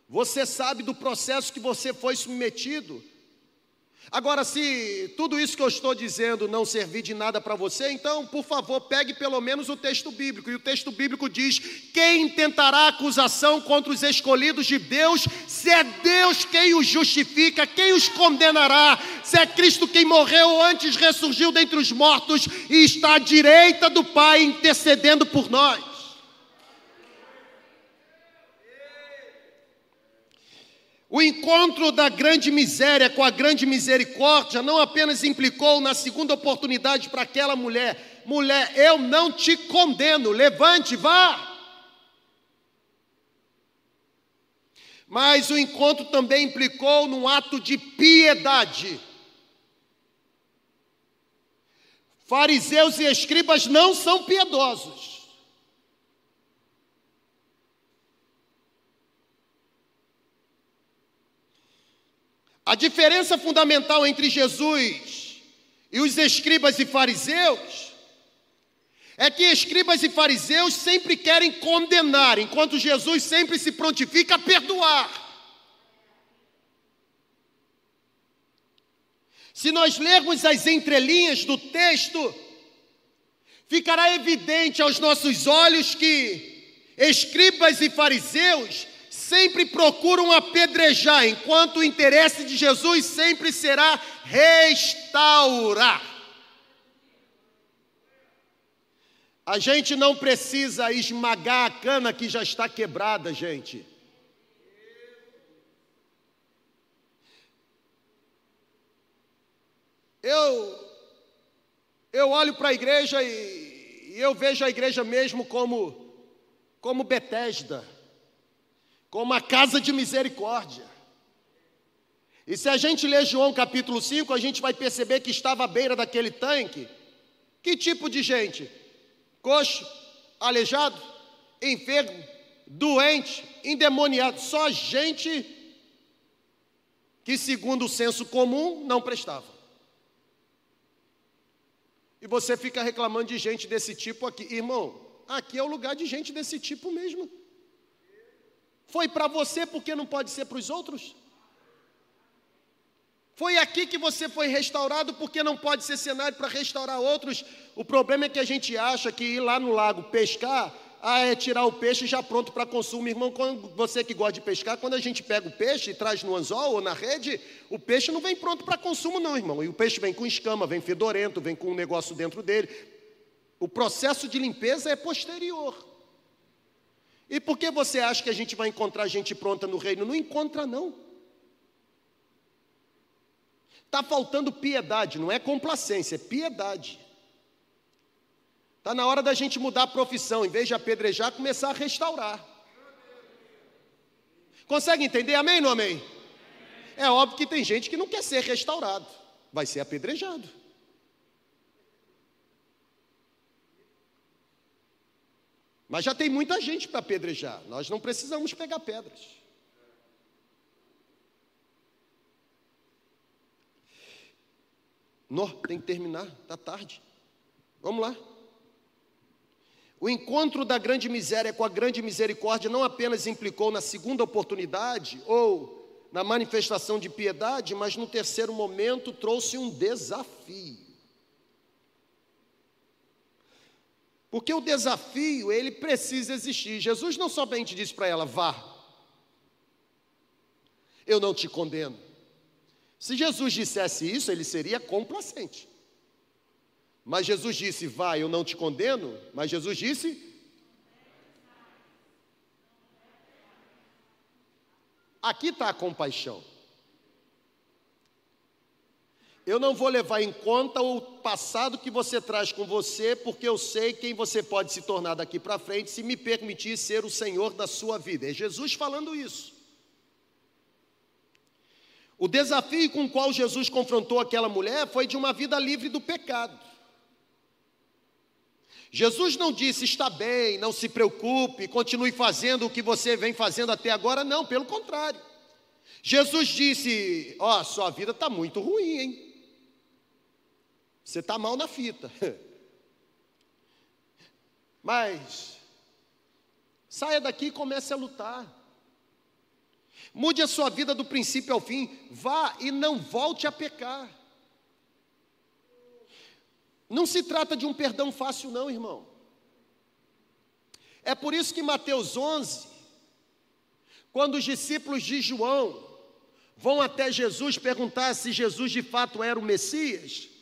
Você sabe do processo que você foi submetido? Agora, se tudo isso que eu estou dizendo não servir de nada para você, então, por favor, pegue pelo menos o texto bíblico. E o texto bíblico diz: quem tentará acusação contra os escolhidos de Deus, se é Deus quem os justifica, quem os condenará? Se é Cristo quem morreu antes, ressurgiu dentre os mortos e está à direita do Pai intercedendo por nós. O encontro da grande miséria com a grande misericórdia não apenas implicou na segunda oportunidade para aquela mulher: mulher, eu não te condeno, levante, vá. Mas o encontro também implicou num ato de piedade. Fariseus e escribas não são piedosos. A diferença fundamental entre Jesus e os escribas e fariseus é que escribas e fariseus sempre querem condenar, enquanto Jesus sempre se prontifica a perdoar. Se nós lermos as entrelinhas do texto, ficará evidente aos nossos olhos que escribas e fariseus sempre procuram apedrejar, enquanto o interesse de Jesus sempre será restaurar. A gente não precisa esmagar a cana que já está quebrada, gente. Eu eu olho para a igreja e, e eu vejo a igreja mesmo como como Betesda como a casa de misericórdia. E se a gente ler João capítulo 5, a gente vai perceber que estava à beira daquele tanque. Que tipo de gente? Coxo, aleijado, enfermo, doente, endemoniado. Só gente que, segundo o senso comum, não prestava. E você fica reclamando de gente desse tipo aqui. Irmão, aqui é o lugar de gente desse tipo mesmo. Foi para você porque não pode ser para os outros? Foi aqui que você foi restaurado porque não pode ser cenário para restaurar outros. O problema é que a gente acha que ir lá no lago pescar ah, é tirar o peixe já pronto para consumo. Irmão, você que gosta de pescar, quando a gente pega o peixe e traz no anzol ou na rede, o peixe não vem pronto para consumo, não, irmão. E o peixe vem com escama, vem fedorento, vem com um negócio dentro dele. O processo de limpeza é posterior. E por que você acha que a gente vai encontrar gente pronta no reino? Não encontra, não. Está faltando piedade, não é complacência, é piedade. Está na hora da gente mudar a profissão, em vez de apedrejar, começar a restaurar. Consegue entender? Amém ou não amém? É óbvio que tem gente que não quer ser restaurado, vai ser apedrejado. Mas já tem muita gente para apedrejar, nós não precisamos pegar pedras. Nó, tem que terminar, está tarde. Vamos lá. O encontro da grande miséria com a grande misericórdia não apenas implicou na segunda oportunidade ou na manifestação de piedade, mas no terceiro momento trouxe um desafio. Porque o desafio, ele precisa existir. Jesus não somente disse para ela, vá, eu não te condeno. Se Jesus dissesse isso, ele seria complacente. Mas Jesus disse, vá, eu não te condeno. Mas Jesus disse, aqui está a compaixão. Eu não vou levar em conta o passado que você traz com você, porque eu sei quem você pode se tornar daqui para frente se me permitir ser o Senhor da sua vida. É Jesus falando isso. O desafio com o qual Jesus confrontou aquela mulher foi de uma vida livre do pecado. Jesus não disse, está bem, não se preocupe, continue fazendo o que você vem fazendo até agora, não, pelo contrário. Jesus disse: Ó, oh, sua vida está muito ruim, hein? Você está mal na fita. Mas saia daqui e comece a lutar. Mude a sua vida do princípio ao fim. Vá e não volte a pecar. Não se trata de um perdão fácil, não, irmão. É por isso que Mateus 11, quando os discípulos de João vão até Jesus perguntar se Jesus de fato era o Messias,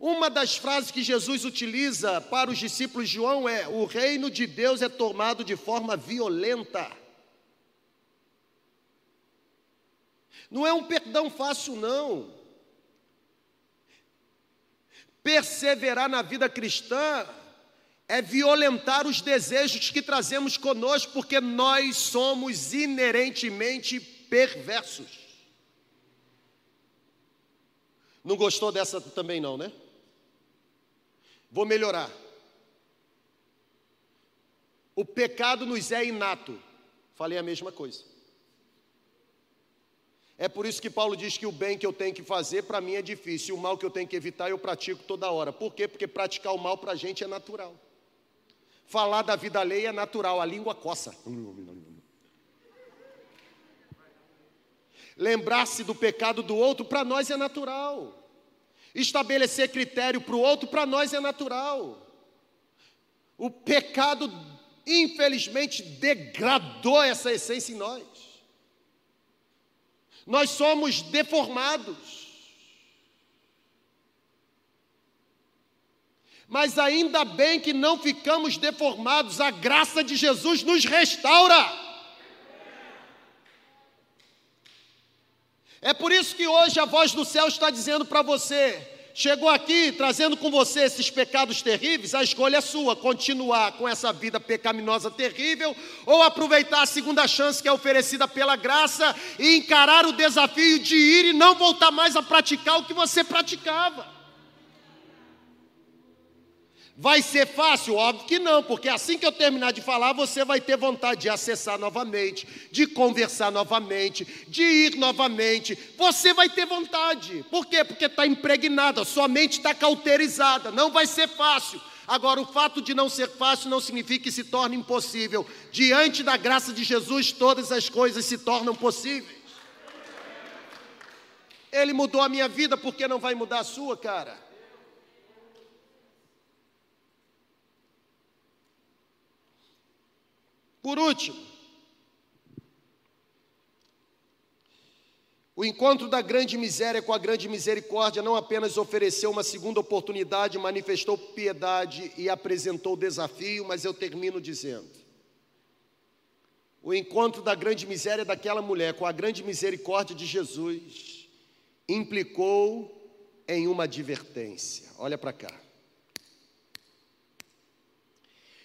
uma das frases que Jesus utiliza para os discípulos de João é: o reino de Deus é tomado de forma violenta. Não é um perdão fácil, não. Perseverar na vida cristã é violentar os desejos que trazemos conosco, porque nós somos inerentemente perversos. Não gostou dessa também, não, né? Vou melhorar. O pecado nos é inato. Falei a mesma coisa. É por isso que Paulo diz que o bem que eu tenho que fazer para mim é difícil, o mal que eu tenho que evitar eu pratico toda hora. Por quê? Porque praticar o mal para a gente é natural. Falar da vida alheia é natural, a língua coça. Lembrar-se do pecado do outro para nós é natural. Estabelecer critério para o outro para nós é natural. O pecado, infelizmente, degradou essa essência em nós. Nós somos deformados. Mas ainda bem que não ficamos deformados, a graça de Jesus nos restaura. É por isso que hoje a voz do céu está dizendo para você: chegou aqui trazendo com você esses pecados terríveis, a escolha é sua, continuar com essa vida pecaminosa terrível ou aproveitar a segunda chance que é oferecida pela graça e encarar o desafio de ir e não voltar mais a praticar o que você praticava. Vai ser fácil? Óbvio que não, porque assim que eu terminar de falar, você vai ter vontade de acessar novamente, de conversar novamente, de ir novamente. Você vai ter vontade. Por quê? Porque está impregnada, sua mente está cauterizada. Não vai ser fácil. Agora, o fato de não ser fácil não significa que se torne impossível. Diante da graça de Jesus, todas as coisas se tornam possíveis. Ele mudou a minha vida, por que não vai mudar a sua, cara? Por último, o encontro da grande miséria com a grande misericórdia não apenas ofereceu uma segunda oportunidade, manifestou piedade e apresentou desafio, mas eu termino dizendo: o encontro da grande miséria daquela mulher com a grande misericórdia de Jesus implicou em uma advertência. Olha para cá.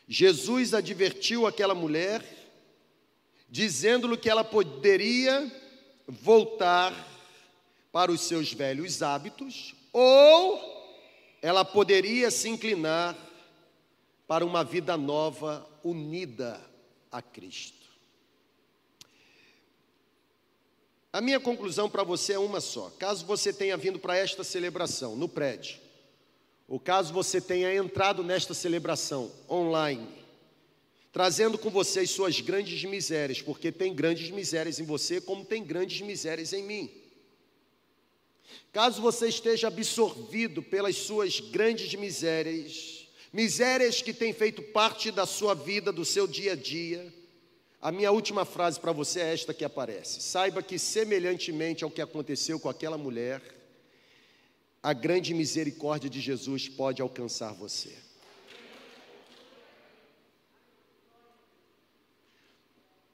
Jesus advertiu aquela mulher, dizendo-lhe que ela poderia voltar para os seus velhos hábitos, ou ela poderia se inclinar para uma vida nova, unida a Cristo. A minha conclusão para você é uma só. Caso você tenha vindo para esta celebração no prédio, ou caso você tenha entrado nesta celebração online, trazendo com vocês suas grandes misérias, porque tem grandes misérias em você, como tem grandes misérias em mim. Caso você esteja absorvido pelas suas grandes misérias, misérias que têm feito parte da sua vida, do seu dia a dia, a minha última frase para você é esta que aparece: saiba que, semelhantemente ao que aconteceu com aquela mulher, a grande misericórdia de Jesus pode alcançar você.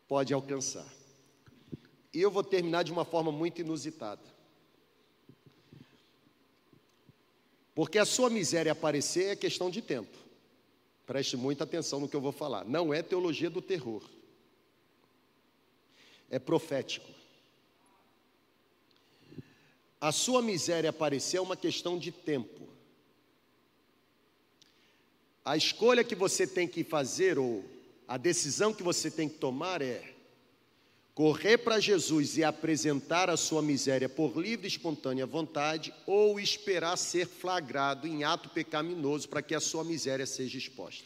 Pode alcançar. E eu vou terminar de uma forma muito inusitada. Porque a sua miséria aparecer é questão de tempo. Preste muita atenção no que eu vou falar. Não é teologia do terror. É profético a sua miséria aparecer é uma questão de tempo. A escolha que você tem que fazer, ou a decisão que você tem que tomar é correr para Jesus e apresentar a sua miséria por livre e espontânea vontade, ou esperar ser flagrado em ato pecaminoso para que a sua miséria seja exposta.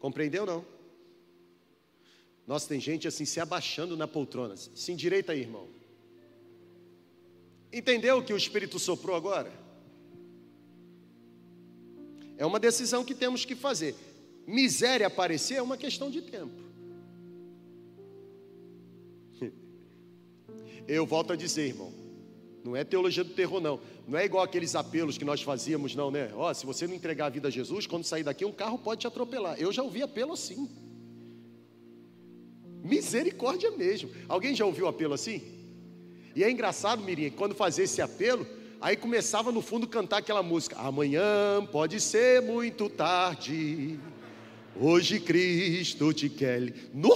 Compreendeu não? Nossa, tem gente assim se abaixando na poltrona. Se endireita aí, irmão. Entendeu o que o Espírito soprou agora? É uma decisão que temos que fazer. Miséria aparecer é uma questão de tempo. Eu volto a dizer, irmão, não é teologia do terror, não. Não é igual aqueles apelos que nós fazíamos, não, né? Ó, oh, se você não entregar a vida a Jesus, quando sair daqui, um carro pode te atropelar. Eu já ouvi apelo assim. Misericórdia mesmo. Alguém já ouviu apelo assim? E é engraçado, Mirinha, quando fazia esse apelo, aí começava no fundo cantar aquela música: Amanhã pode ser muito tarde, hoje Cristo te quer. No!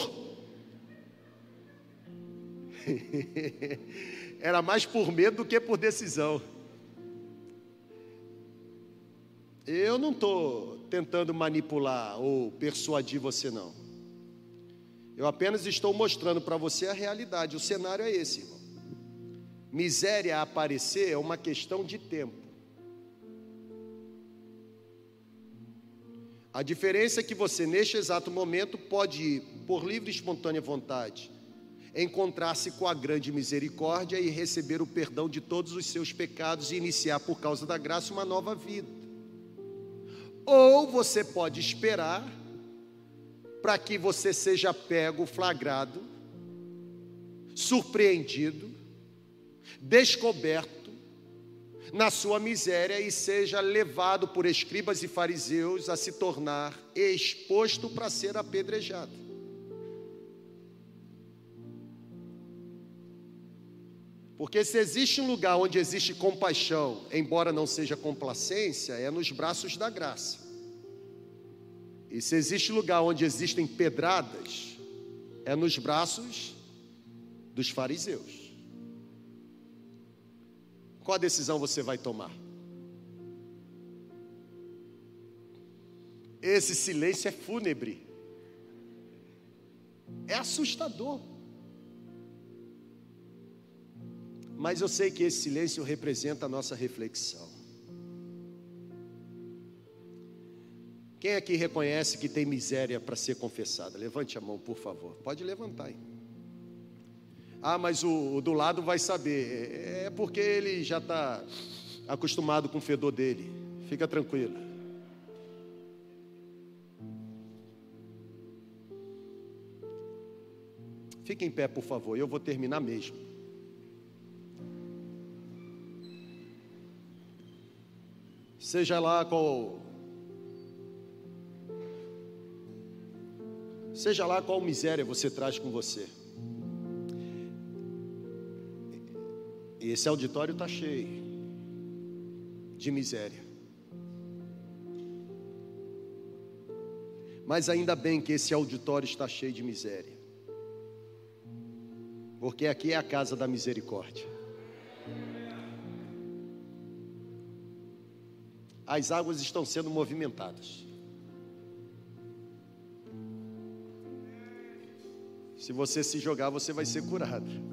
Era mais por medo do que por decisão. Eu não estou tentando manipular ou persuadir você, não. Eu apenas estou mostrando para você a realidade. O cenário é esse, irmão. Miséria aparecer é uma questão de tempo. A diferença é que você, neste exato momento, pode por livre e espontânea vontade, encontrar-se com a grande misericórdia e receber o perdão de todos os seus pecados e iniciar, por causa da graça, uma nova vida. Ou você pode esperar para que você seja pego, flagrado, surpreendido, descoberto na sua miséria e seja levado por escribas e fariseus a se tornar exposto para ser apedrejado. Porque se existe um lugar onde existe compaixão, embora não seja complacência, é nos braços da graça. E se existe lugar onde existem pedradas, é nos braços dos fariseus. Qual a decisão você vai tomar? Esse silêncio é fúnebre, é assustador. Mas eu sei que esse silêncio representa a nossa reflexão. Quem aqui reconhece que tem miséria para ser confessada? Levante a mão, por favor. Pode levantar aí. Ah, mas o, o do lado vai saber. É porque ele já está acostumado com o fedor dele. Fica tranquilo. Fique em pé, por favor. Eu vou terminar mesmo. Seja lá qual. Seja lá qual miséria você traz com você. E esse auditório está cheio de miséria. Mas ainda bem que esse auditório está cheio de miséria. Porque aqui é a casa da misericórdia. As águas estão sendo movimentadas. Se você se jogar, você vai ser curado.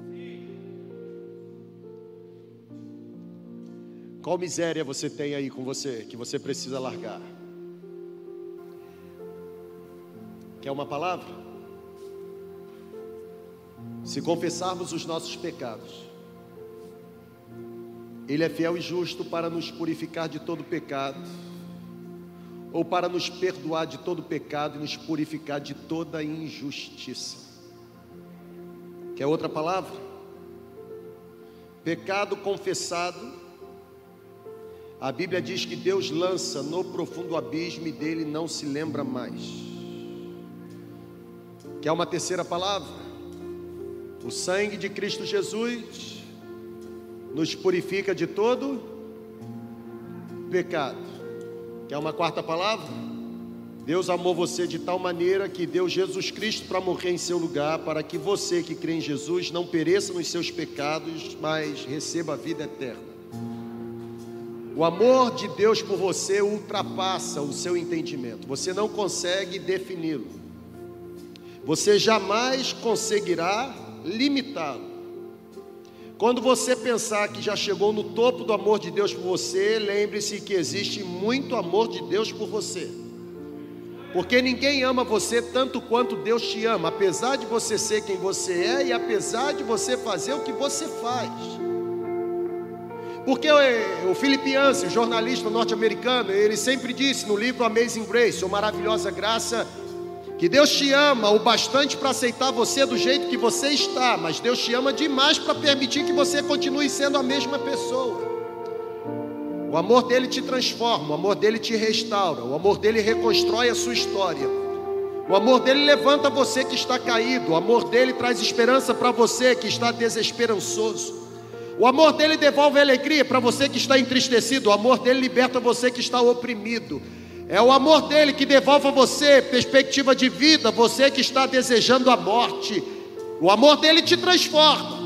Qual miséria você tem aí com você que você precisa largar? Quer uma palavra? Se confessarmos os nossos pecados, Ele é fiel e justo para nos purificar de todo pecado, ou para nos perdoar de todo pecado e nos purificar de toda injustiça. Quer outra palavra? Pecado confessado a Bíblia diz que Deus lança no profundo abismo e dele não se lembra mais. Que é uma terceira palavra. O sangue de Cristo Jesus nos purifica de todo pecado. Que é uma quarta palavra. Deus amou você de tal maneira que deu Jesus Cristo para morrer em seu lugar, para que você que crê em Jesus não pereça nos seus pecados, mas receba a vida eterna. O amor de Deus por você ultrapassa o seu entendimento. Você não consegue defini-lo. Você jamais conseguirá limitá-lo. Quando você pensar que já chegou no topo do amor de Deus por você, lembre-se que existe muito amor de Deus por você. Porque ninguém ama você tanto quanto Deus te ama, apesar de você ser quem você é e apesar de você fazer o que você faz. Porque o Philip Yancey, jornalista norte-americano, ele sempre disse no livro Amazing Grace, ou Maravilhosa Graça, que Deus te ama o bastante para aceitar você do jeito que você está, mas Deus te ama demais para permitir que você continue sendo a mesma pessoa. O amor dele te transforma, o amor dele te restaura, o amor dele reconstrói a sua história. O amor dele levanta você que está caído, o amor dele traz esperança para você que está desesperançoso. O amor dele devolve alegria para você que está entristecido. O amor dele liberta você que está oprimido. É o amor dele que devolve a você perspectiva de vida, você que está desejando a morte. O amor dele te transforma.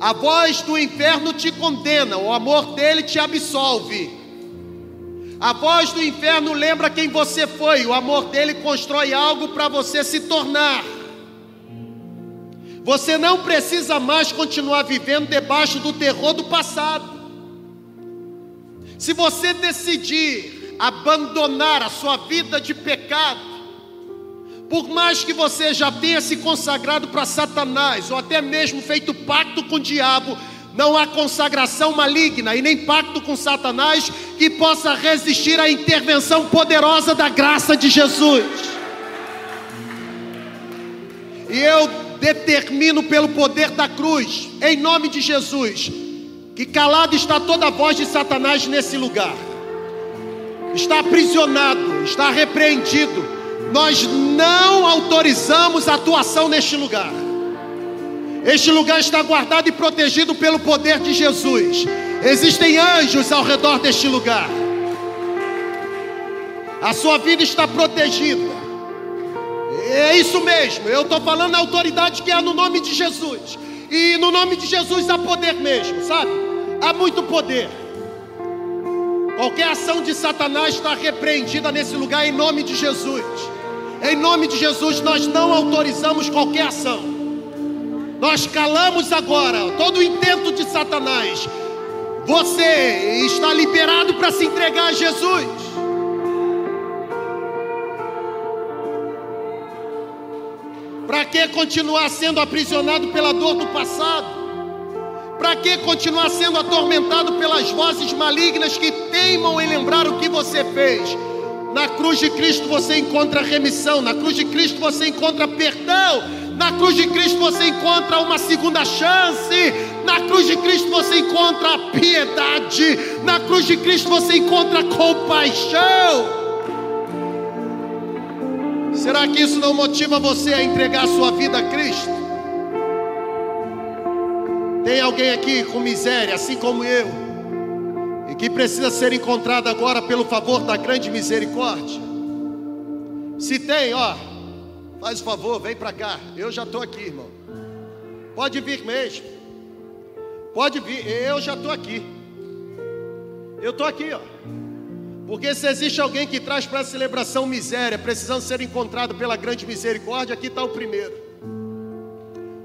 A voz do inferno te condena, o amor dele te absolve. A voz do inferno lembra quem você foi. O amor dele constrói algo para você se tornar. Você não precisa mais continuar vivendo debaixo do terror do passado. Se você decidir abandonar a sua vida de pecado, por mais que você já tenha se consagrado para Satanás, ou até mesmo feito pacto com o diabo, não há consagração maligna e nem pacto com Satanás que possa resistir à intervenção poderosa da graça de Jesus. E eu determino pelo poder da cruz, em nome de Jesus, que calado está toda a voz de Satanás nesse lugar. Está aprisionado, está repreendido. Nós não autorizamos atuação neste lugar. Este lugar está guardado e protegido pelo poder de Jesus. Existem anjos ao redor deste lugar. A sua vida está protegida. É isso mesmo. Eu estou falando a autoridade que há no nome de Jesus. E no nome de Jesus há poder mesmo, sabe? Há muito poder. Qualquer ação de Satanás está repreendida nesse lugar em nome de Jesus. Em nome de Jesus, nós não autorizamos qualquer ação. Nós calamos agora todo o intento de Satanás. Você está liberado para se entregar a Jesus. Para que continuar sendo aprisionado pela dor do passado? Para que continuar sendo atormentado pelas vozes malignas que teimam em lembrar o que você fez? Na cruz de Cristo você encontra remissão, na cruz de Cristo você encontra perdão. Na cruz de Cristo você encontra uma segunda chance. Na cruz de Cristo você encontra piedade. Na cruz de Cristo você encontra compaixão. Será que isso não motiva você a entregar sua vida a Cristo? Tem alguém aqui com miséria, assim como eu, e que precisa ser encontrado agora pelo favor da grande misericórdia? Se tem, ó, Faz o favor, vem para cá. Eu já estou aqui, irmão. Pode vir mesmo. Pode vir, eu já estou aqui. Eu estou aqui, ó. Porque se existe alguém que traz para a celebração miséria, precisando ser encontrado pela grande misericórdia, aqui está o primeiro.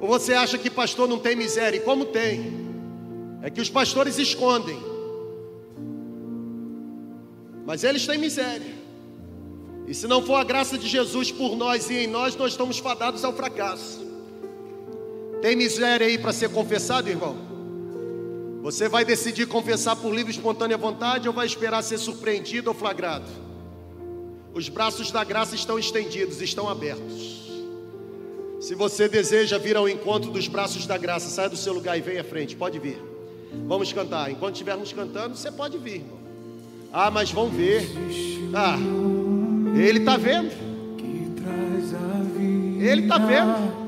Ou você acha que pastor não tem miséria? E como tem? É que os pastores escondem. Mas eles têm miséria. E se não for a graça de Jesus por nós e em nós, nós estamos fadados ao fracasso. Tem miséria aí para ser confessado, irmão? Você vai decidir confessar por livre e espontânea vontade ou vai esperar ser surpreendido ou flagrado? Os braços da graça estão estendidos, estão abertos. Se você deseja vir ao encontro dos braços da graça, saia do seu lugar e venha à frente, pode vir. Vamos cantar. Enquanto estivermos cantando, você pode vir, irmão. Ah, mas vão ver. Ah. Ele está vendo. Ele está vendo.